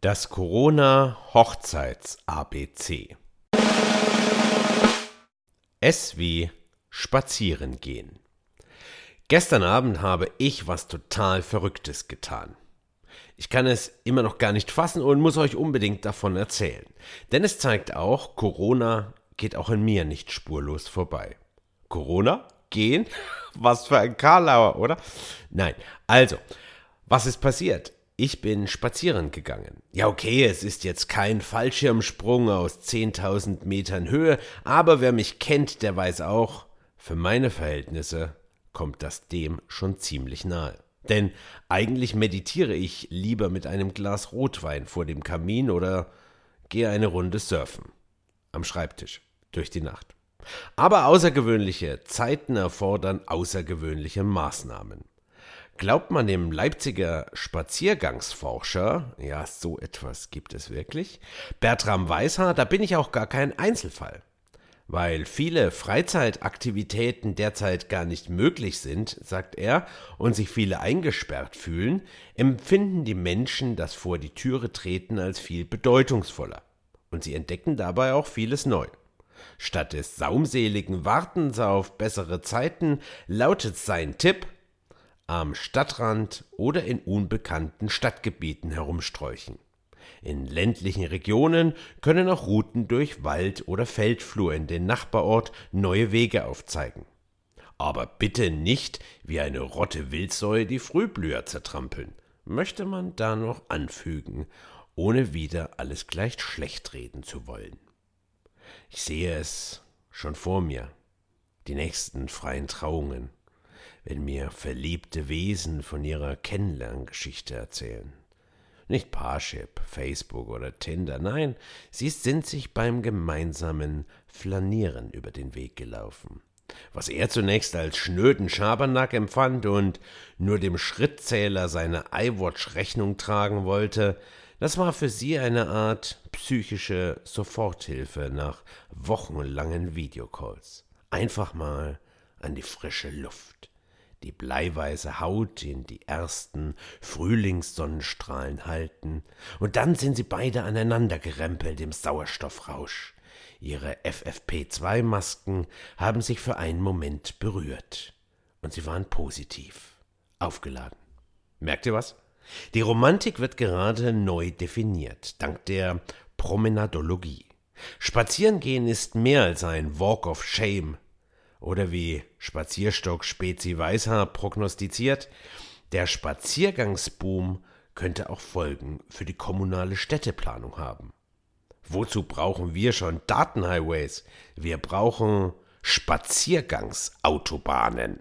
Das Corona-Hochzeits-ABC. S wie spazieren gehen. Gestern Abend habe ich was total Verrücktes getan. Ich kann es immer noch gar nicht fassen und muss euch unbedingt davon erzählen. Denn es zeigt auch, Corona geht auch in mir nicht spurlos vorbei. Corona? Gehen? Was für ein Karlauer, oder? Nein. Also, was ist passiert? Ich bin spazieren gegangen. Ja, okay, es ist jetzt kein Fallschirmsprung aus 10.000 Metern Höhe, aber wer mich kennt, der weiß auch, für meine Verhältnisse kommt das dem schon ziemlich nahe. Denn eigentlich meditiere ich lieber mit einem Glas Rotwein vor dem Kamin oder gehe eine Runde surfen. Am Schreibtisch, durch die Nacht. Aber außergewöhnliche Zeiten erfordern außergewöhnliche Maßnahmen. Glaubt man dem Leipziger Spaziergangsforscher, ja, so etwas gibt es wirklich, Bertram Weishaar, da bin ich auch gar kein Einzelfall. Weil viele Freizeitaktivitäten derzeit gar nicht möglich sind, sagt er, und sich viele eingesperrt fühlen, empfinden die Menschen das vor die Türe treten als viel bedeutungsvoller. Und sie entdecken dabei auch vieles neu. Statt des saumseligen Wartens auf bessere Zeiten lautet sein Tipp, am Stadtrand oder in unbekannten Stadtgebieten herumsträuchen. In ländlichen Regionen können auch Routen durch Wald oder Feldflur in den Nachbarort neue Wege aufzeigen. Aber bitte nicht wie eine Rotte Wildsäue die Frühblüher zertrampeln, möchte man da noch anfügen, ohne wieder alles gleich schlecht reden zu wollen. Ich sehe es schon vor mir, die nächsten freien Trauungen, wenn mir verliebte Wesen von ihrer Kennenlerngeschichte erzählen. Nicht Parship, Facebook oder Tinder, nein, sie sind sich beim gemeinsamen Flanieren über den Weg gelaufen. Was er zunächst als schnöden Schabernack empfand und nur dem Schrittzähler seine iWatch Rechnung tragen wollte, das war für sie eine Art psychische Soforthilfe nach wochenlangen Videocalls. Einfach mal an die frische Luft die bleiweiße Haut in die ersten Frühlingssonnenstrahlen halten, und dann sind sie beide aneinander gerempelt im Sauerstoffrausch. Ihre FFP2-Masken haben sich für einen Moment berührt, und sie waren positiv, aufgeladen. Merkt ihr was? Die Romantik wird gerade neu definiert, dank der Promenadologie. Spazierengehen ist mehr als ein Walk of Shame, oder wie Spazierstock Spezi Weißhaar prognostiziert, der Spaziergangsboom könnte auch Folgen für die kommunale Städteplanung haben. Wozu brauchen wir schon Datenhighways? Wir brauchen Spaziergangsautobahnen.